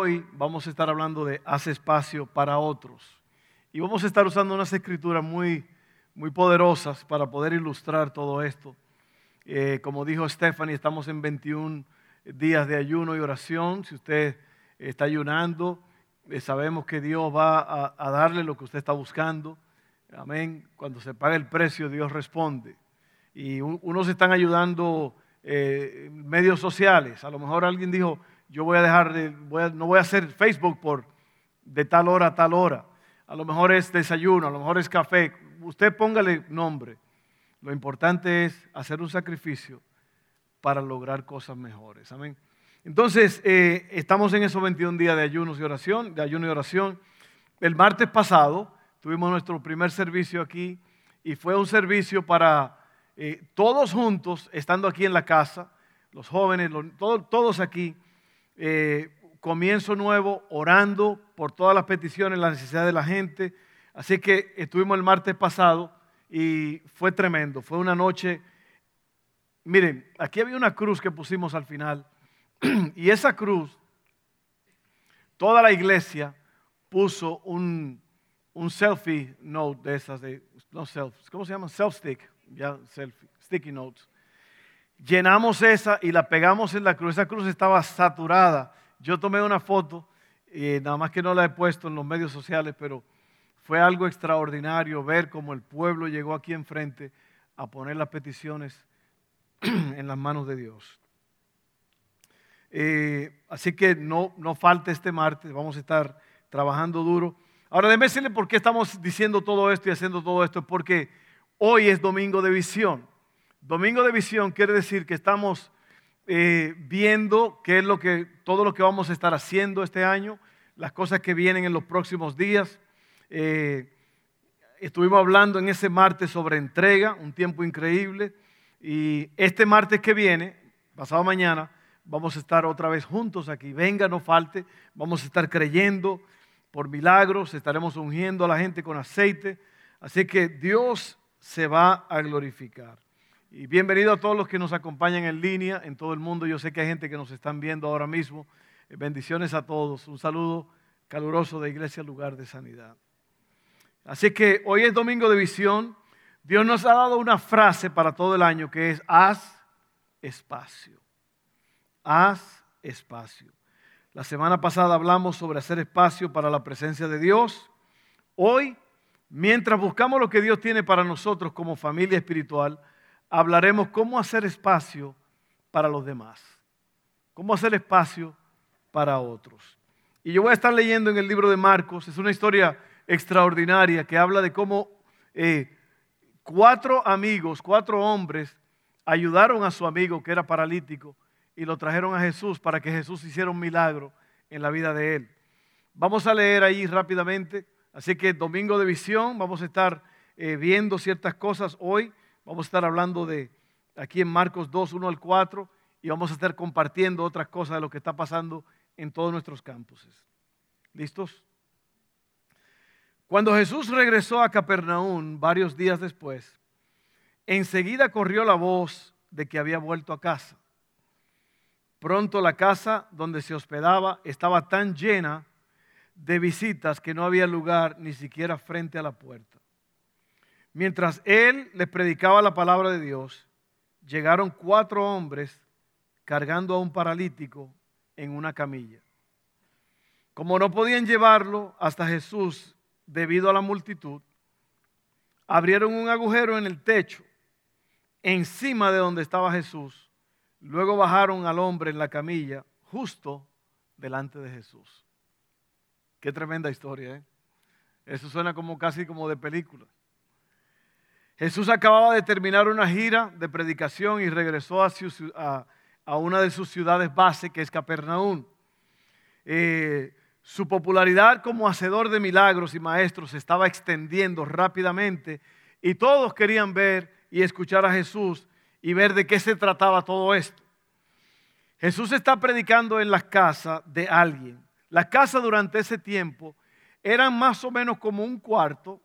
Hoy vamos a estar hablando de hace espacio para otros. Y vamos a estar usando unas escrituras muy, muy poderosas para poder ilustrar todo esto. Eh, como dijo Stephanie, estamos en 21 días de ayuno y oración. Si usted está ayunando, eh, sabemos que Dios va a, darle lo que usted está buscando. Amén. Cuando se paga el precio, Dios responde. Y unos están ayudando eh, medios sociales. A lo mejor alguien dijo, yo voy a dejar, de, no voy a hacer Facebook por de tal hora a tal hora. A lo mejor es desayuno, a lo mejor es café. Usted póngale nombre. Lo importante es hacer un sacrificio para lograr cosas mejores. Amén. Entonces, eh, estamos en esos 21 días de ayunos y oración, de ayuno y oración. El martes pasado tuvimos nuestro primer servicio aquí y fue un servicio para eh, todos juntos, estando aquí en la casa, los jóvenes, todos aquí, eh, comienzo nuevo, orando por todas las peticiones, las necesidades de la gente. Así que estuvimos el martes pasado y fue tremendo. Fue una noche. Miren, aquí había una cruz que pusimos al final. Y esa cruz, toda la iglesia puso un, un selfie note de esas, de, no selfies, ¿cómo se llama? Self-stick, ya, selfie, sticky notes llenamos esa y la pegamos en la cruz. Esa cruz estaba saturada. Yo tomé una foto, y nada más que no la he puesto en los medios sociales, pero fue algo extraordinario ver cómo el pueblo llegó aquí enfrente a poner las peticiones en las manos de Dios. Eh, así que no, no falte este martes, vamos a estar trabajando duro. Ahora, déjeme decirle por qué estamos diciendo todo esto y haciendo todo esto, porque hoy es domingo de visión. Domingo de visión quiere decir que estamos eh, viendo qué es lo que, todo lo que vamos a estar haciendo este año, las cosas que vienen en los próximos días. Eh, estuvimos hablando en ese martes sobre entrega, un tiempo increíble. Y este martes que viene, pasado mañana, vamos a estar otra vez juntos aquí. Venga, no falte. Vamos a estar creyendo por milagros, estaremos ungiendo a la gente con aceite. Así que Dios se va a glorificar. Y bienvenido a todos los que nos acompañan en línea en todo el mundo. Yo sé que hay gente que nos están viendo ahora mismo. Eh, bendiciones a todos. Un saludo caluroso de Iglesia Lugar de Sanidad. Así que hoy es domingo de visión. Dios nos ha dado una frase para todo el año que es haz espacio. Haz espacio. La semana pasada hablamos sobre hacer espacio para la presencia de Dios. Hoy, mientras buscamos lo que Dios tiene para nosotros como familia espiritual, hablaremos cómo hacer espacio para los demás, cómo hacer espacio para otros. Y yo voy a estar leyendo en el libro de Marcos, es una historia extraordinaria que habla de cómo eh, cuatro amigos, cuatro hombres, ayudaron a su amigo que era paralítico y lo trajeron a Jesús para que Jesús hiciera un milagro en la vida de él. Vamos a leer ahí rápidamente, así que domingo de visión, vamos a estar eh, viendo ciertas cosas hoy. Vamos a estar hablando de aquí en Marcos 2, 1 al 4 y vamos a estar compartiendo otras cosas de lo que está pasando en todos nuestros campuses. ¿Listos? Cuando Jesús regresó a Capernaum varios días después, enseguida corrió la voz de que había vuelto a casa. Pronto la casa donde se hospedaba estaba tan llena de visitas que no había lugar ni siquiera frente a la puerta. Mientras él les predicaba la palabra de Dios, llegaron cuatro hombres cargando a un paralítico en una camilla. Como no podían llevarlo hasta Jesús debido a la multitud, abrieron un agujero en el techo encima de donde estaba Jesús. Luego bajaron al hombre en la camilla justo delante de Jesús. Qué tremenda historia, ¿eh? Eso suena como casi como de película. Jesús acababa de terminar una gira de predicación y regresó a, una de sus ciudades base, que es Capernaum. Eh, Su popularidad como hacedor de milagros y maestros se estaba extendiendo rápidamente y todos querían ver y escuchar a Jesús y ver de qué se trataba todo esto. Jesús está predicando en la casa de alguien. La casa durante ese tiempo eran más o menos como un cuarto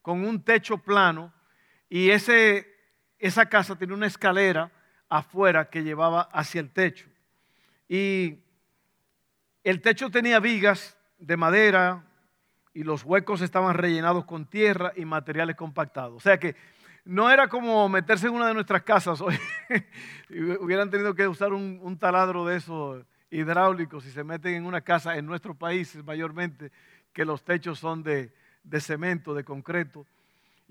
con un techo plano y ese, esa casa tenía una escalera afuera que llevaba hacia el techo. Y el techo tenía vigas de madera y los huecos estaban rellenados con tierra y materiales compactados. O sea que no era como meterse en una de nuestras casas. Hoy hubieran tenido que usar un, taladro de esos hidráulicos y se meten en una casa en nuestros países mayormente que los techos son de, de cemento, de concreto.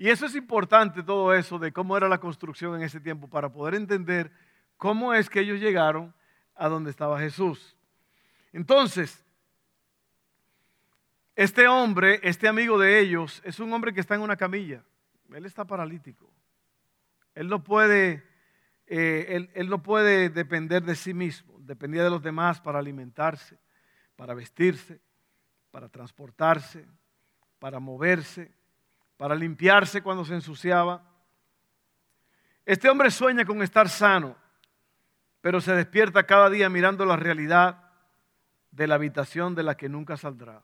Y eso es importante, todo eso, de cómo era la construcción en ese tiempo, para poder entender cómo es que ellos llegaron a donde estaba Jesús. Entonces, este hombre, este amigo de ellos, es un hombre que está en una camilla. Él está paralítico. Él no puede, eh, él, no puede depender de sí mismo. Dependía de los demás para alimentarse, para vestirse, para transportarse, para moverse, para limpiarse cuando se ensuciaba. Este hombre sueña con estar sano, pero se despierta cada día mirando la realidad de la habitación de la que nunca saldrá.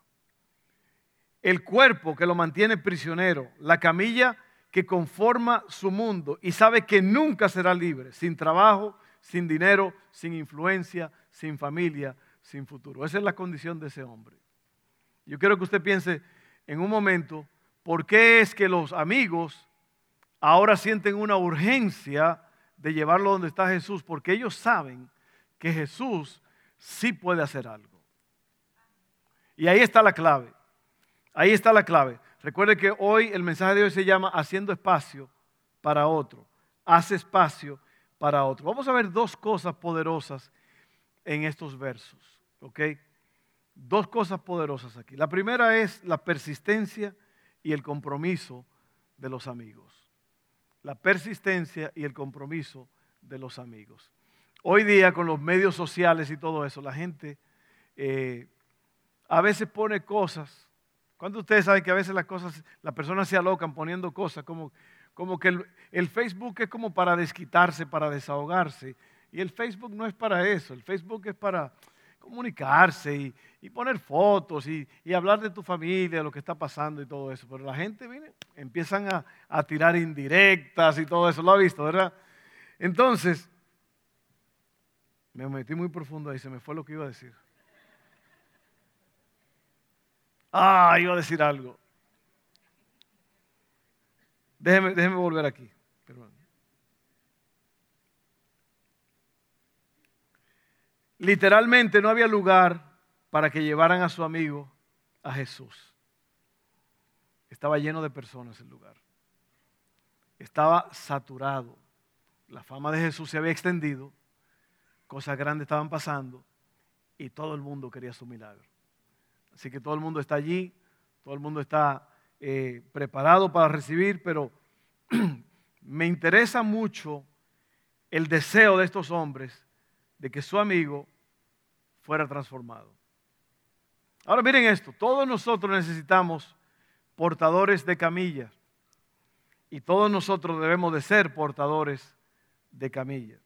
El cuerpo que lo mantiene prisionero, la camilla que conforma su mundo y sabe que nunca será libre, sin trabajo, sin dinero, sin influencia, sin familia, sin futuro. Esa es la condición de ese hombre. Yo quiero que usted piense en un momento, ¿por qué es que los amigos ahora sienten una urgencia de llevarlo donde está Jesús? Porque ellos saben que Jesús sí puede hacer algo. Y ahí está la clave. Ahí está la clave. Recuerde que hoy el mensaje de hoy se llama haciendo espacio para otro. Hace espacio para otro. Vamos a ver dos cosas poderosas en estos versos. ¿Ok? Dos cosas poderosas aquí. La primera es la persistencia y el compromiso de los amigos. La persistencia y el compromiso de los amigos. Hoy día con los medios sociales y todo eso, la gente eh, a veces pone cosas. ¿Cuántos ustedes saben que a veces las cosas, las personas se alocan poniendo cosas como, como que el, Facebook es como para desquitarse, para desahogarse? Y el Facebook no es para eso, el Facebook es para comunicarse y, poner fotos y, hablar de tu familia, lo que está pasando y todo eso. Pero la gente viene, empiezan a, a tirar indirectas y todo eso, lo ha visto, ¿verdad? Entonces, me metí muy profundo ahí, se me fue lo que iba a decir. Ah, iba a decir algo. Déjeme, déjeme volver aquí. Literalmente no había lugar para que llevaran a su amigo a Jesús. Estaba lleno de personas el lugar. Estaba saturado. La fama de Jesús se había extendido. Cosas grandes estaban pasando y todo el mundo quería su milagro. Así que todo el mundo está allí, todo el mundo está eh, preparado para recibir, pero me interesa mucho el deseo de estos hombres de que su amigo fuera transformado. Ahora miren esto, todos nosotros necesitamos portadores de camillas y todos nosotros debemos de ser portadores de camillas.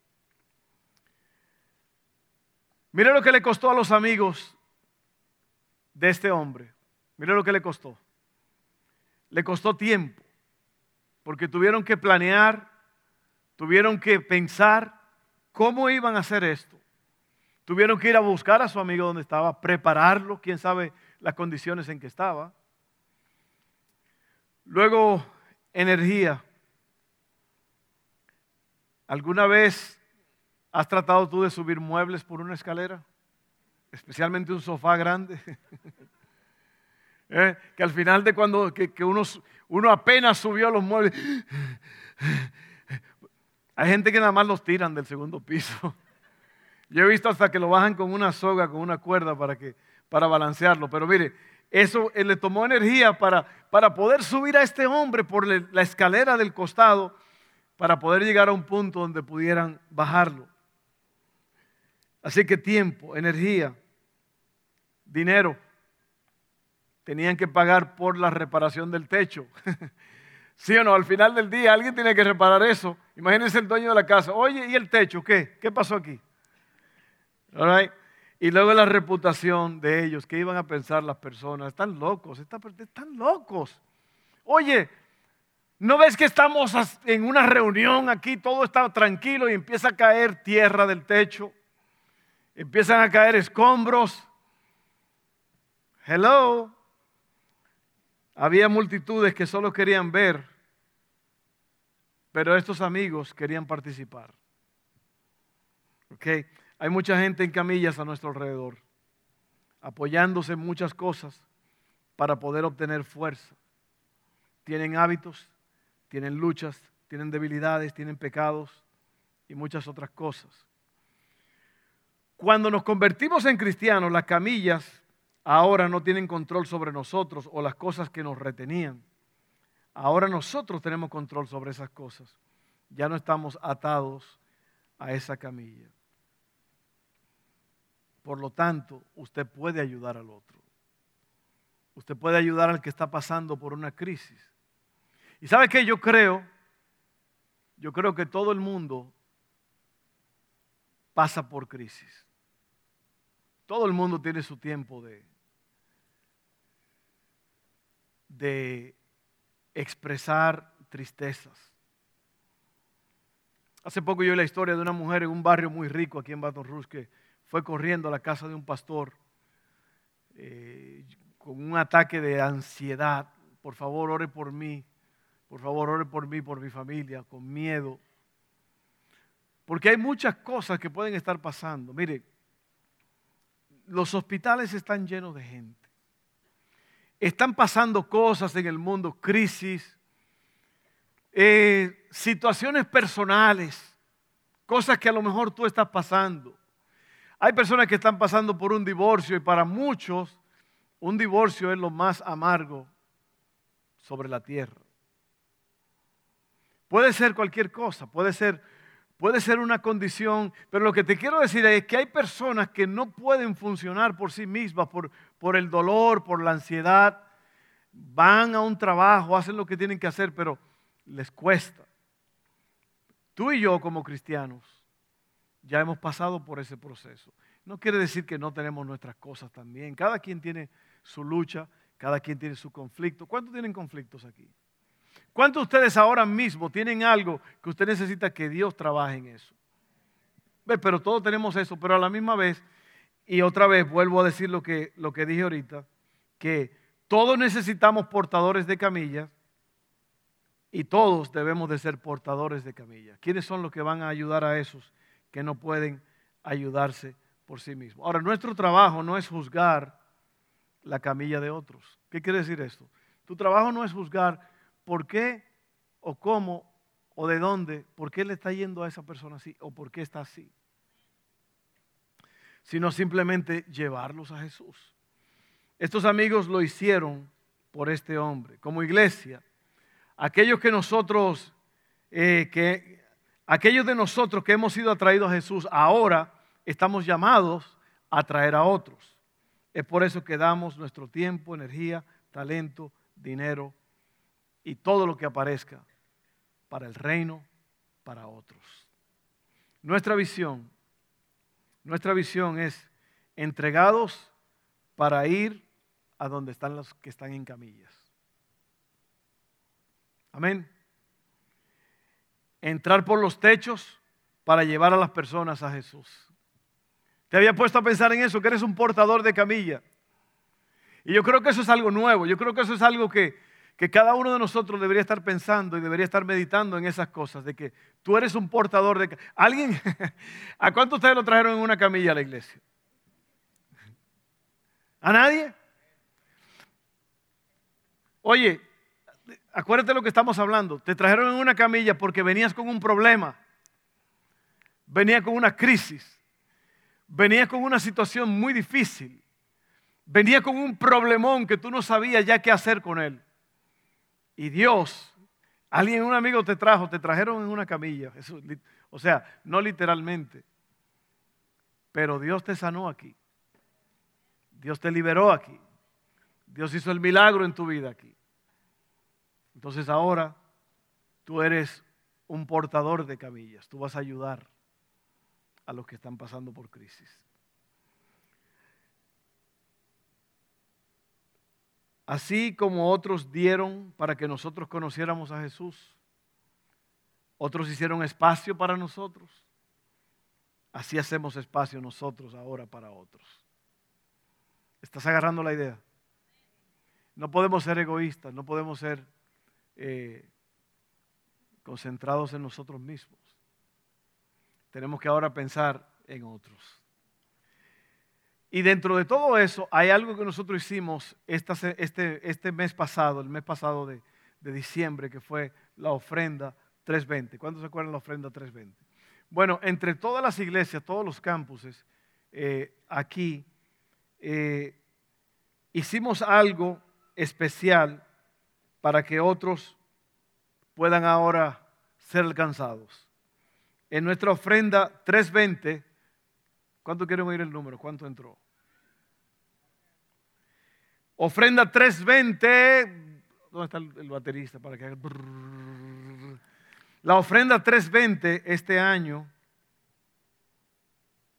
Miren lo que le costó a los amigos de este hombre. Mire lo que le costó. Le costó tiempo, porque tuvieron que planear, tuvieron que pensar cómo iban a hacer esto. Tuvieron que ir a buscar a su amigo donde estaba, prepararlo, quién sabe las condiciones en que estaba. Luego, energía. ¿Alguna vez has tratado tú de subir muebles por una escalera? especialmente un sofá grande, ¿Eh? que al final de cuando que, uno, uno apenas subió los muebles, hay gente que nada más los tiran del segundo piso. Yo he visto hasta que lo bajan con una soga, con una cuerda para, que, para balancearlo. Pero mire, eso le tomó energía para, para poder subir a este hombre por la escalera del costado, para poder llegar a un punto donde pudieran bajarlo. Así que tiempo, energía dinero. tenían que pagar por la reparación del techo. ¿Sí o no? Al final del día alguien tiene que reparar eso. Imagínense el dueño de la casa. Oye, ¿y el techo qué? ¿Qué pasó aquí? Y luego la reputación de ellos, ¿qué iban a pensar las personas? Están locos, están locos. Oye, ¿no ves que estamos en una reunión aquí, todo está tranquilo y empieza a caer tierra del techo? Empiezan a caer escombros. Hello. Había multitudes que solo querían ver, pero estos amigos querían participar. Okay. Hay mucha gente en camillas a nuestro alrededor, apoyándose en muchas cosas para poder obtener fuerza. Tienen hábitos, tienen luchas, tienen debilidades, tienen pecados y muchas otras cosas. Cuando nos convertimos en cristianos, las camillas ahora no tienen control sobre nosotros o las cosas que nos retenían. Ahora nosotros tenemos control sobre esas cosas. Ya no estamos atados a esa camilla. Por lo tanto, usted puede ayudar al otro. Usted puede ayudar al que está pasando por una crisis. ¿Y sabe qué? Yo creo, yo creo que todo el mundo pasa por crisis. Todo el mundo tiene su tiempo de, de expresar tristezas. Hace poco yo vi la historia de una mujer en un barrio muy rico aquí en Baton Rouge que fue corriendo a la casa de un pastor eh, con un ataque de ansiedad. Por favor, ore por mí. Por favor, ore por mí, por mi familia, con miedo. Porque hay muchas cosas que pueden estar pasando. Mire, los hospitales están llenos de gente. Están pasando cosas en el mundo, crisis, eh, situaciones personales, cosas que a lo mejor tú estás pasando. Hay personas que están pasando por un divorcio y para muchos un divorcio es lo más amargo sobre la tierra. Puede ser cualquier cosa, puede ser, puede ser una condición, pero lo que te quiero decir es que hay personas que no pueden funcionar por sí mismas, por, por el dolor, por la ansiedad, van a un trabajo, hacen lo que tienen que hacer, pero les cuesta. Tú y yo como cristianos ya hemos pasado por ese proceso. No quiere decir que no tenemos nuestras cosas también. Cada quien tiene su lucha, cada quien tiene su conflicto. ¿Cuántos tienen conflictos aquí? ¿Cuántos de ustedes ahora mismo tienen algo que usted necesita que Dios trabaje en eso? Pero todos tenemos eso, pero a la misma vez y otra vez vuelvo a decir lo que, lo que dije ahorita, que todos necesitamos portadores de camillas y todos debemos de ser portadores de camillas. ¿Quiénes son los que van a ayudar a esos que no pueden ayudarse por sí mismos? Ahora, nuestro trabajo no es juzgar la camilla de otros. ¿Qué quiere decir esto? Tu trabajo no es juzgar por qué o cómo o de dónde, por qué le está yendo a esa persona así o por qué está así sino simplemente llevarlos a Jesús. Estos amigos lo hicieron por este hombre. Como iglesia, aquellos que nosotros, eh, que, aquellos de nosotros que hemos sido atraídos a Jesús, ahora estamos llamados a traer a otros. Es por eso que damos nuestro tiempo, energía, talento, dinero y todo lo que aparezca para el reino, para otros. Nuestra visión nuestra visión es entregados para ir a donde están los que están en camillas. Amén. Entrar por los techos para llevar a las personas a Jesús. ¿Te había puesto a pensar en eso? Que eres un portador de camilla. Y yo creo que eso es algo nuevo. Yo creo que eso es algo que, que cada uno de nosotros debería estar pensando y debería estar meditando en esas cosas, de que tú eres un portador de... ¿Alguien? ¿A cuánto ustedes lo trajeron en una camilla a la iglesia? ¿A nadie? Oye, acuérdate lo que estamos hablando. Te trajeron en una camilla porque venías con un problema, venías con una crisis, venías con una situación muy difícil, venías con un problemón que tú no sabías ya qué hacer con él. Y Dios, alguien, un amigo te trajo, te trajeron en una camilla. o sea, no literalmente. Pero Dios te sanó aquí. Dios te liberó aquí. Dios hizo el milagro en tu vida aquí. Entonces ahora tú eres un portador de camillas. Tú vas a ayudar a los que están pasando por crisis. Así como otros dieron para que nosotros conociéramos a Jesús, otros hicieron espacio para nosotros, así hacemos espacio nosotros ahora para otros. ¿Estás agarrando la idea? No podemos ser egoístas, no podemos ser eh, concentrados en nosotros mismos. Tenemos que ahora pensar en otros. Y dentro de todo eso hay algo que nosotros hicimos este, este mes pasado, el mes pasado de, diciembre, que fue la ofrenda 320. ¿Cuántos se acuerdan la ofrenda 320? Bueno, entre todas las iglesias, todos los campuses, eh, aquí, eh, hicimos algo especial para que otros puedan ahora ser alcanzados. En nuestra ofrenda 320, ¿cuánto quieren oír el número? ¿Cuánto entró? Ofrenda 320. ¿Dónde está el, baterista para que haga? La ofrenda 320 este año,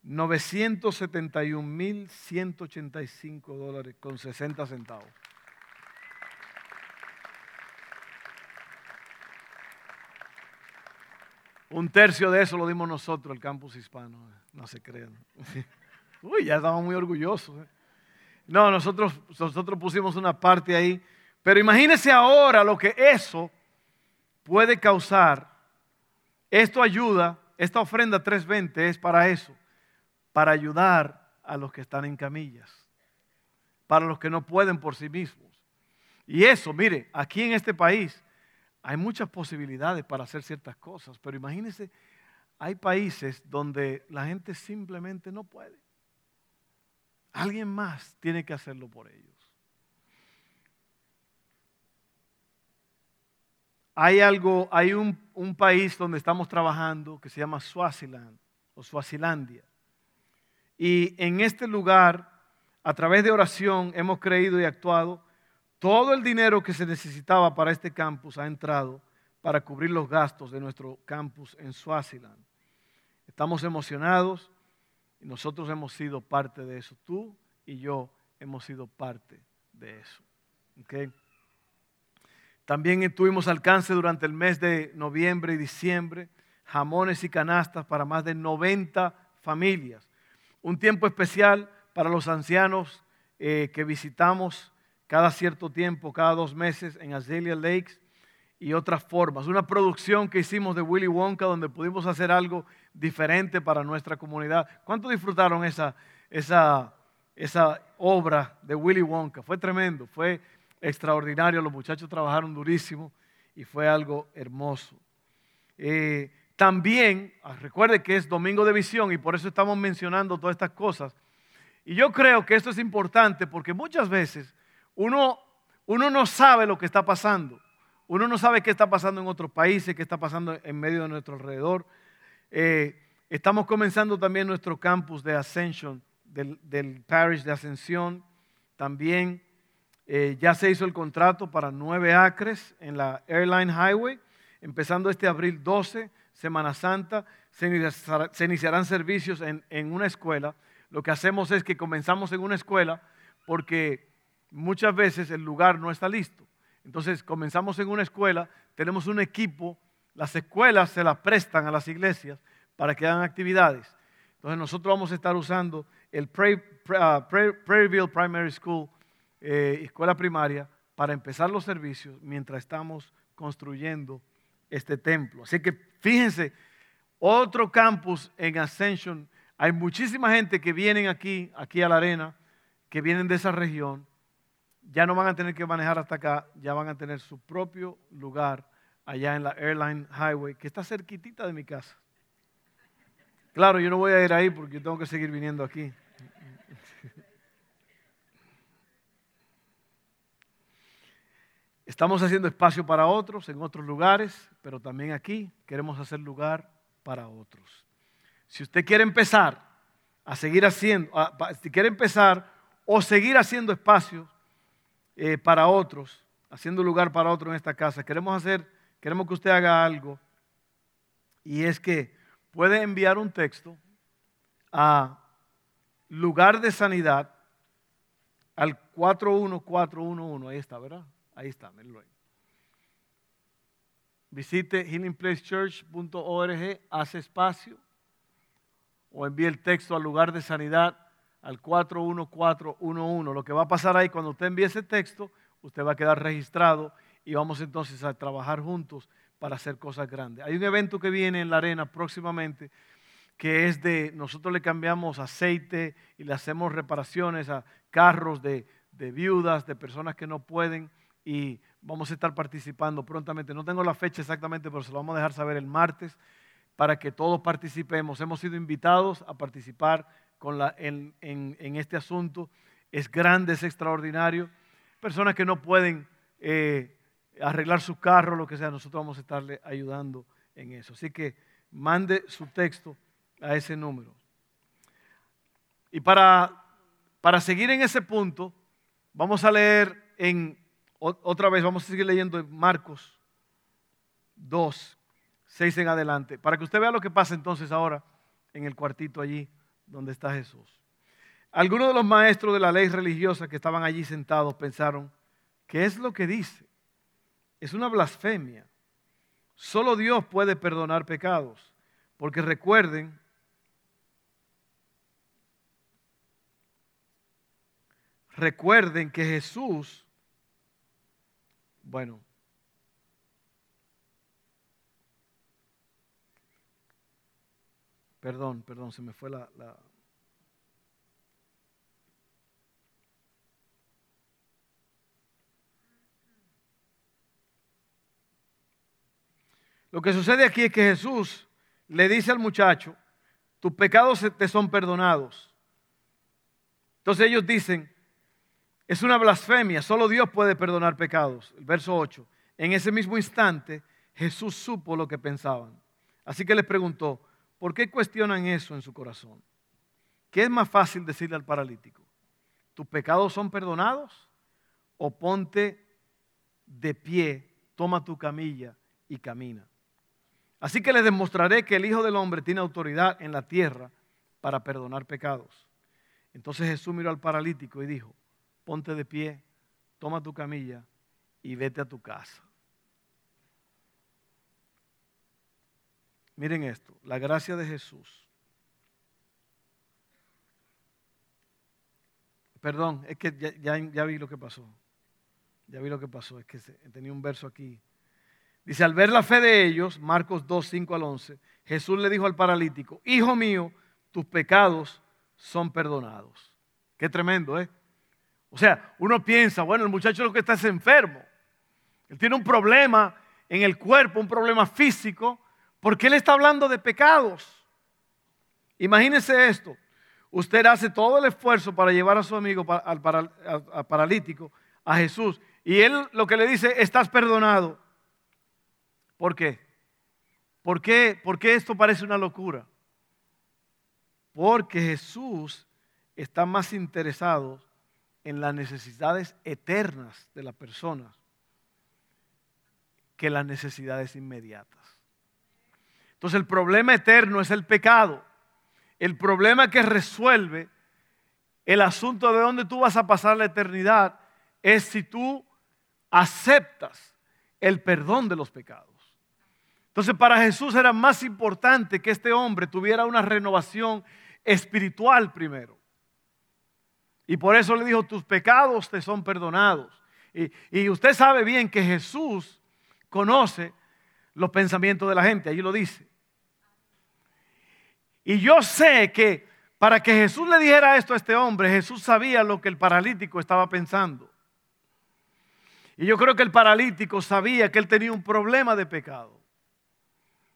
971.185 dólares con 60 centavos. Un tercio de eso lo dimos nosotros, el campus hispano. No se crean. Uy, ya estamos muy orgullosos. ¿eh? No, nosotros, nosotros pusimos una parte ahí. Pero imagínense ahora lo que eso puede causar. Esto ayuda, esta ofrenda 320 es para eso, para ayudar a los que están en camillas, para los que no pueden por sí mismos. Y eso, mire, aquí en este país hay muchas posibilidades para hacer ciertas cosas, pero imagínense, hay países donde la gente simplemente no puede. Alguien más tiene que hacerlo por ellos. Hay algo, hay un, país donde estamos trabajando que se llama Swaziland o Swazilandia. Y en este lugar, a través de oración, hemos creído y actuado. Todo el dinero que se necesitaba para este campus ha entrado para cubrir los gastos de nuestro campus en Swaziland. Estamos emocionados y nosotros hemos sido parte de eso. Tú y yo hemos sido parte de eso. También tuvimos alcance durante el mes de noviembre y diciembre, jamones y canastas para más de 90 familias. Un tiempo especial para los ancianos eh, que visitamos cada cierto tiempo, cada dos meses en Azalea Lakes y otras formas. Una producción que hicimos de Willy Wonka donde pudimos hacer algo diferente para nuestra comunidad. ¿Cuánto disfrutaron esa, esa, esa obra de Willy Wonka? Fue tremendo, fue extraordinario, los muchachos trabajaron durísimo y fue algo hermoso. Eh, también, ah, recuerde que es domingo de visión y por eso estamos mencionando todas estas cosas. Y yo creo que esto es importante porque muchas veces uno, uno no sabe lo que está pasando. Uno no sabe qué está pasando en otros países, qué está pasando en medio de nuestro alrededor. Eh, estamos comenzando también nuestro campus de Ascension, del, parish de Ascensión. También eh, ya se hizo el contrato para nueve acres en la Airline Highway, empezando este abril 12, Semana Santa. Se, iniciarán servicios en, en una escuela. Lo que hacemos es que comenzamos en una escuela porque muchas veces el lugar no está listo. Entonces comenzamos en una escuela, tenemos un equipo las escuelas se las prestan a las iglesias para que hagan actividades. Entonces nosotros vamos a estar usando el uh, Prairieville Primary School, eh, escuela primaria, para empezar los servicios mientras estamos construyendo este templo. Así que fíjense, otro campus en Ascension. Hay muchísima gente que vienen aquí, aquí a la arena, que vienen de esa región. Ya no van a tener que manejar hasta acá, ya van a tener su propio lugar allá en la Airline Highway, que está cerquitita de mi casa. Claro, yo no voy a ir ahí porque tengo que seguir viniendo aquí. Estamos haciendo espacio para otros en otros lugares, pero también aquí queremos hacer lugar para otros. Si usted quiere empezar a seguir haciendo, si quiere empezar o seguir haciendo espacio eh, para otros, haciendo lugar para otros en esta casa, queremos hacer, queremos que usted haga algo. Y es que puede enviar un texto a lugar de sanidad al 41411. Ahí está, ¿verdad? Ahí está, mírenlo ahí. Visite healingplacechurch.org, hace espacio o envíe el texto al lugar de sanidad al 41411. Lo que va a pasar ahí cuando usted envíe ese texto, usted va a quedar registrado y vamos entonces a trabajar juntos para hacer cosas grandes. Hay un evento que viene en la arena próximamente que es de, nosotros le cambiamos aceite y le hacemos reparaciones a carros de, de viudas, de personas que no pueden y vamos a estar participando prontamente. No tengo la fecha exactamente, pero se lo vamos a dejar saber el martes para que todos participemos. Hemos sido invitados a participar en, este asunto. Es grande, es extraordinario. Personas que no pueden eh, arreglar su carro, lo que sea, nosotros vamos a estarle ayudando en eso. Así que mande su texto a ese número. Y para, para seguir en ese punto, vamos a leer en, otra vez, vamos a seguir leyendo en Marcos 2, 6 en adelante, para que usted vea lo que pasa entonces ahora en el cuartito allí donde está Jesús. Algunos de los maestros de la ley religiosa que estaban allí sentados pensaron, ¿qué es lo que dice? Es una blasfemia. Solo Dios puede perdonar pecados, porque recuerden recuerden que Jesús, bueno, perdón, perdón, se me fue la... Lo que sucede aquí es que Jesús le dice al muchacho, tus pecados te son perdonados. Entonces ellos dicen, es una blasfemia, solo Dios puede perdonar pecados. El verso 8. En ese mismo instante Jesús supo lo que pensaban. Así que les preguntó, ¿por qué cuestionan eso en su corazón? ¿Qué es más fácil decirle al paralítico? ¿Tus pecados son perdonados? ¿O ponte de pie, toma tu camilla y camina? Así que les demostraré que el Hijo del Hombre tiene autoridad en la tierra para perdonar pecados. Entonces Jesús miró al paralítico y dijo, ponte de pie, toma tu camilla y vete a tu casa. Miren esto, la gracia de Jesús. Perdón, es que ya, vi lo que pasó. Ya vi lo que pasó, es que tenía un verso aquí. Dice, al ver la fe de ellos, Marcos 2, 5 al 11, Jesús le dijo al paralítico, Hijo mío, tus pecados son perdonados. Qué tremendo, ¿eh? O sea, uno piensa, bueno, el muchacho lo que está es enfermo. Él tiene un problema en el cuerpo, un problema físico, porque él está hablando de pecados. Imagínese esto. Usted hace todo el esfuerzo para llevar a su amigo al, paralítico, a Jesús, y él lo que le dice, estás perdonado. ¿Por qué? ¿Por qué, ¿Por qué esto parece una locura? Porque Jesús está más interesado en las necesidades eternas de la persona que las necesidades inmediatas. Entonces el problema eterno es el pecado. El problema que resuelve el asunto de dónde tú vas a pasar la eternidad es si tú aceptas el perdón de los pecados. Entonces para Jesús era más importante que este hombre tuviera una renovación espiritual primero. Y por eso le dijo, tus pecados te son perdonados. Y, usted sabe bien que Jesús conoce los pensamientos de la gente, allí lo dice. Y yo sé que para que Jesús le dijera esto a este hombre, Jesús sabía lo que el paralítico estaba pensando. Y yo creo que el paralítico sabía que él tenía un problema de pecado.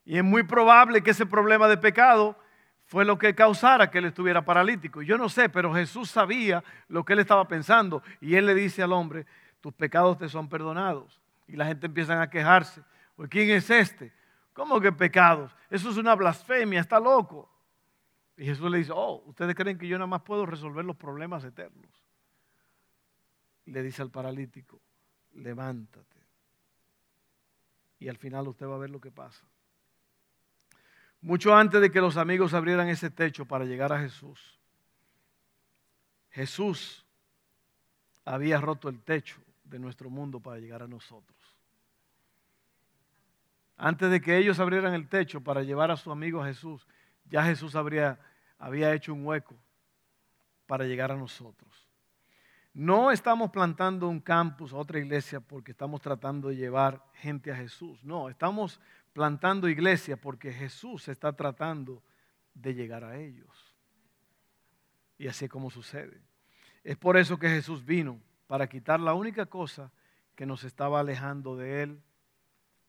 Y es muy probable que ese problema de pecado fue lo que causara que él estuviera paralítico. Yo no sé, pero Jesús sabía lo que él estaba pensando. Y él le dice al hombre, tus pecados te son perdonados. Y la gente empieza a quejarse. Pues, ¿quién es este? ¿Cómo que pecados? Eso es una blasfemia, está loco. Y Jesús le dice, oh, ustedes creen que yo nada más puedo resolver los problemas eternos. le dice al paralítico, levántate. Y al final usted va a ver lo que pasa. Mucho antes de que los amigos abrieran ese techo para llegar a Jesús, Jesús había roto el techo de nuestro mundo para llegar a nosotros. Antes de que ellos abrieran el techo para llevar a su amigo Jesús, ya Jesús habría, había hecho un hueco para llegar a nosotros. No estamos plantando un campus, otra iglesia, porque estamos tratando de llevar gente a Jesús. No, estamos plantando iglesia porque Jesús está tratando de llegar a ellos. Y así es como sucede. Es por eso que Jesús vino, para quitar la única cosa que nos estaba alejando de Él,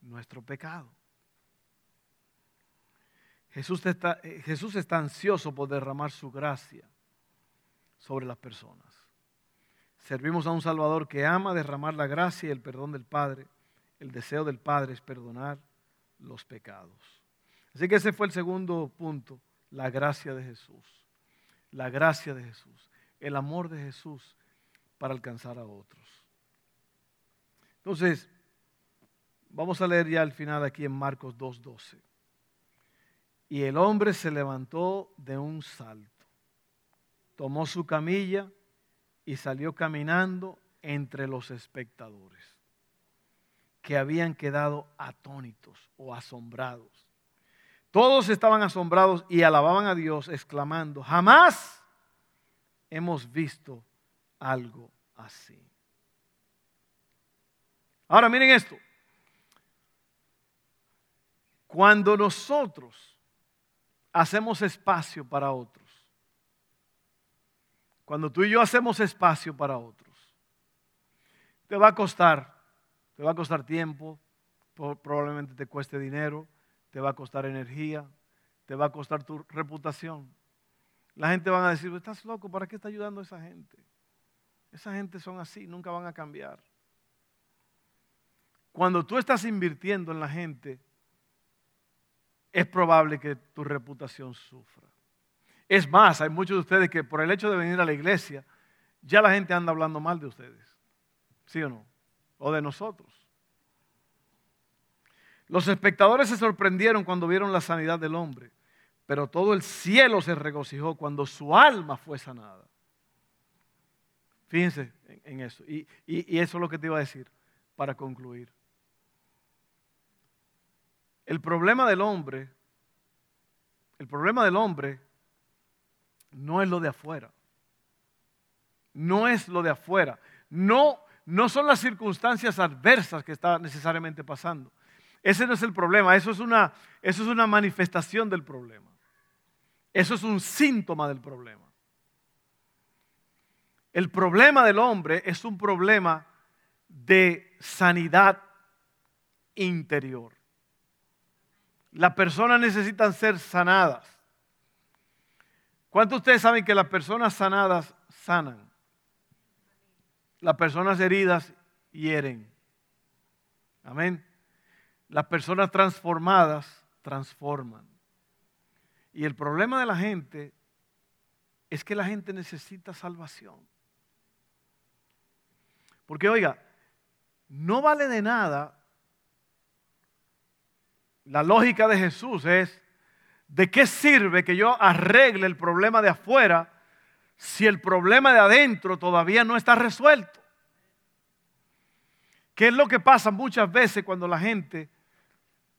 nuestro pecado. Jesús está, eh, Jesús ansioso por derramar su gracia sobre las personas. Servimos a un Salvador que ama derramar la gracia y el perdón del Padre. El deseo del Padre es perdonar los pecados. Así que ese fue el segundo punto, la gracia de Jesús. La gracia de Jesús, el amor de Jesús para alcanzar a otros. Entonces, vamos a leer ya al final aquí en Marcos 2.12. Y el hombre se levantó de un salto, tomó su camilla y salió caminando entre los espectadores que habían quedado atónitos o asombrados. Todos estaban asombrados y alababan a Dios exclamando, jamás hemos visto algo así. Ahora miren esto. Cuando nosotros hacemos espacio para otros, cuando tú y yo hacemos espacio para otros, te va a costar te va a costar tiempo, probablemente te cueste dinero, te va a costar energía, te va a costar tu reputación. La gente va a decir, estás loco, ¿para qué está ayudando a esa gente? Esa gente son así, nunca van a cambiar. Cuando tú estás invirtiendo en la gente, es probable que tu reputación sufra. Es más, hay muchos de ustedes que por el hecho de venir a la iglesia, ya la gente anda hablando mal de ustedes. ¿Sí o no? o de nosotros. Los espectadores se sorprendieron cuando vieron la sanidad del hombre, pero todo el cielo se regocijó cuando su alma fue sanada. Fíjense en, eso. Y, y eso es lo que te iba a decir para concluir. El problema del hombre, el problema del hombre no es lo de afuera. No es lo de afuera. No no son las circunstancias adversas que están necesariamente pasando. Ese no es el problema, eso es una, eso es una manifestación del problema. Eso es un síntoma del problema. El problema del hombre es un problema de sanidad interior. Las personas necesitan ser sanadas. ¿Cuántos de ustedes saben que las personas sanadas sanan? Las personas heridas hieren. Amén. Las personas transformadas transforman. Y el problema de la gente es que la gente necesita salvación. Porque oiga, no vale de nada. La lógica de Jesús es, ¿de qué sirve que yo arregle el problema de afuera si el problema de adentro todavía no está resuelto? ¿Qué es lo que pasa muchas veces cuando la gente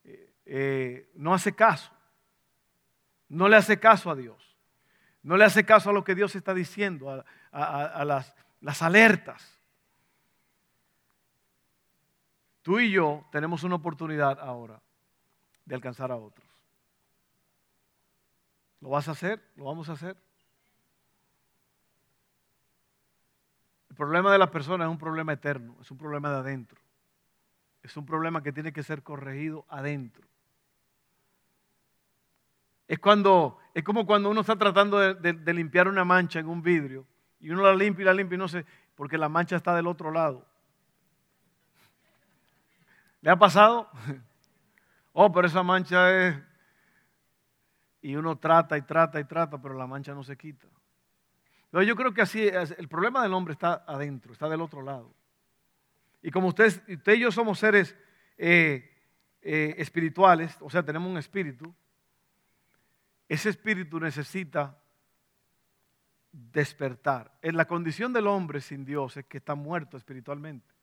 eh, eh, no hace caso? No le hace caso a Dios. No le hace caso a lo que Dios está diciendo, a, las, las alertas. Tú y yo tenemos una oportunidad ahora de alcanzar a otros. ¿Lo vas a hacer? ¿Lo vamos a hacer? problema de la persona es un problema eterno, es un problema de adentro. Es un problema que tiene que ser corregido adentro. Es, cuando, es como cuando uno está tratando de, limpiar una mancha en un vidrio y uno la limpia y la limpia y no sé, porque la mancha está del otro lado. ¿Le ha pasado? Oh, pero esa mancha es... Y uno trata y trata y trata, pero la mancha no se quita. Pero yo creo que así, el problema del hombre está adentro, está del otro lado. Y como ustedes, usted y yo somos seres eh, eh, espirituales, o sea, tenemos un espíritu, ese espíritu necesita despertar. En la condición del hombre sin Dios es que está muerto espiritualmente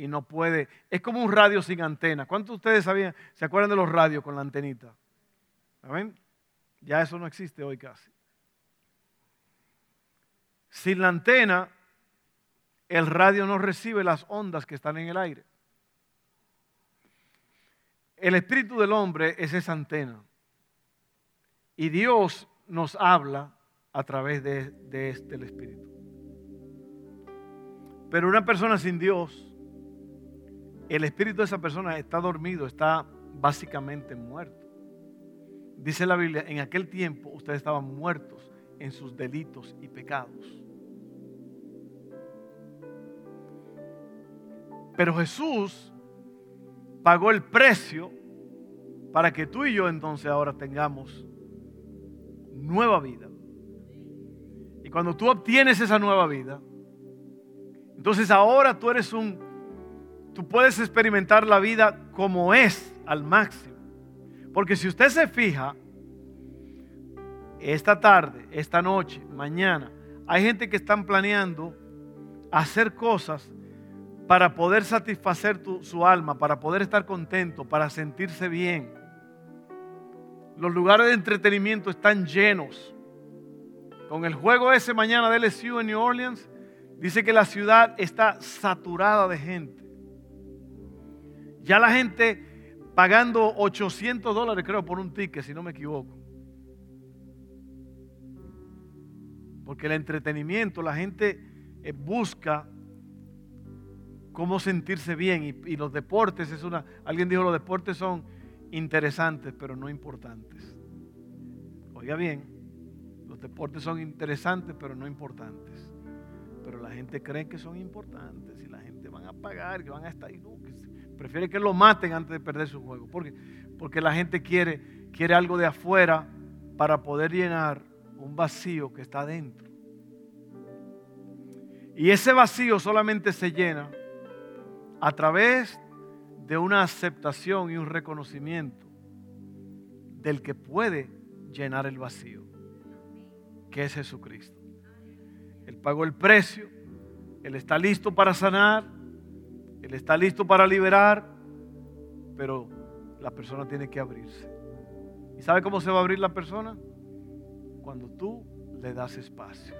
y no puede. Es como un radio sin antena. ¿Cuántos de ustedes sabían, se acuerdan de los radios con la antenita? ¿Amén? Ya eso no existe hoy casi. Sin la antena, el radio no recibe las ondas que están en el aire. El espíritu del hombre es esa antena. Y Dios nos habla a través de, este espíritu. Pero una persona sin Dios, el espíritu de esa persona está dormido, está básicamente muerto. Dice la Biblia, en aquel tiempo ustedes estaban muertos en sus delitos y pecados. Pero Jesús pagó el precio para que tú y yo entonces ahora tengamos nueva vida. Y cuando tú obtienes esa nueva vida, entonces ahora tú eres un, tú puedes experimentar la vida como es al máximo. Porque si usted se fija, esta tarde, esta noche, mañana, hay gente que están planeando hacer cosas para poder satisfacer su alma, para poder estar contento, para sentirse bien. Los lugares de entretenimiento están llenos. Con el juego ese mañana de LSU en New Orleans, dice que la ciudad está saturada de gente. Ya la gente pagando 800 dólares, creo, por un ticket, si no me equivoco. Porque el entretenimiento, la gente eh, busca cómo sentirse bien. Y, y, los deportes es una. Alguien dijo: los deportes son interesantes, pero no importantes. Oiga bien, los deportes son interesantes, pero no importantes. Pero la gente cree que son importantes y la gente van a pagar, que van a estar. No, prefiere que lo maten antes de perder su juego. Porque, porque la gente quiere, quiere algo de afuera para poder llenar un vacío que está dentro. Y ese vacío solamente se llena a través de una aceptación y un reconocimiento del que puede llenar el vacío, que es Jesucristo. Él pagó el precio, Él está listo para sanar, Él está listo para liberar, pero la persona tiene que abrirse. ¿Y sabe cómo se va a abrir la persona? Cuando tú le das espacio.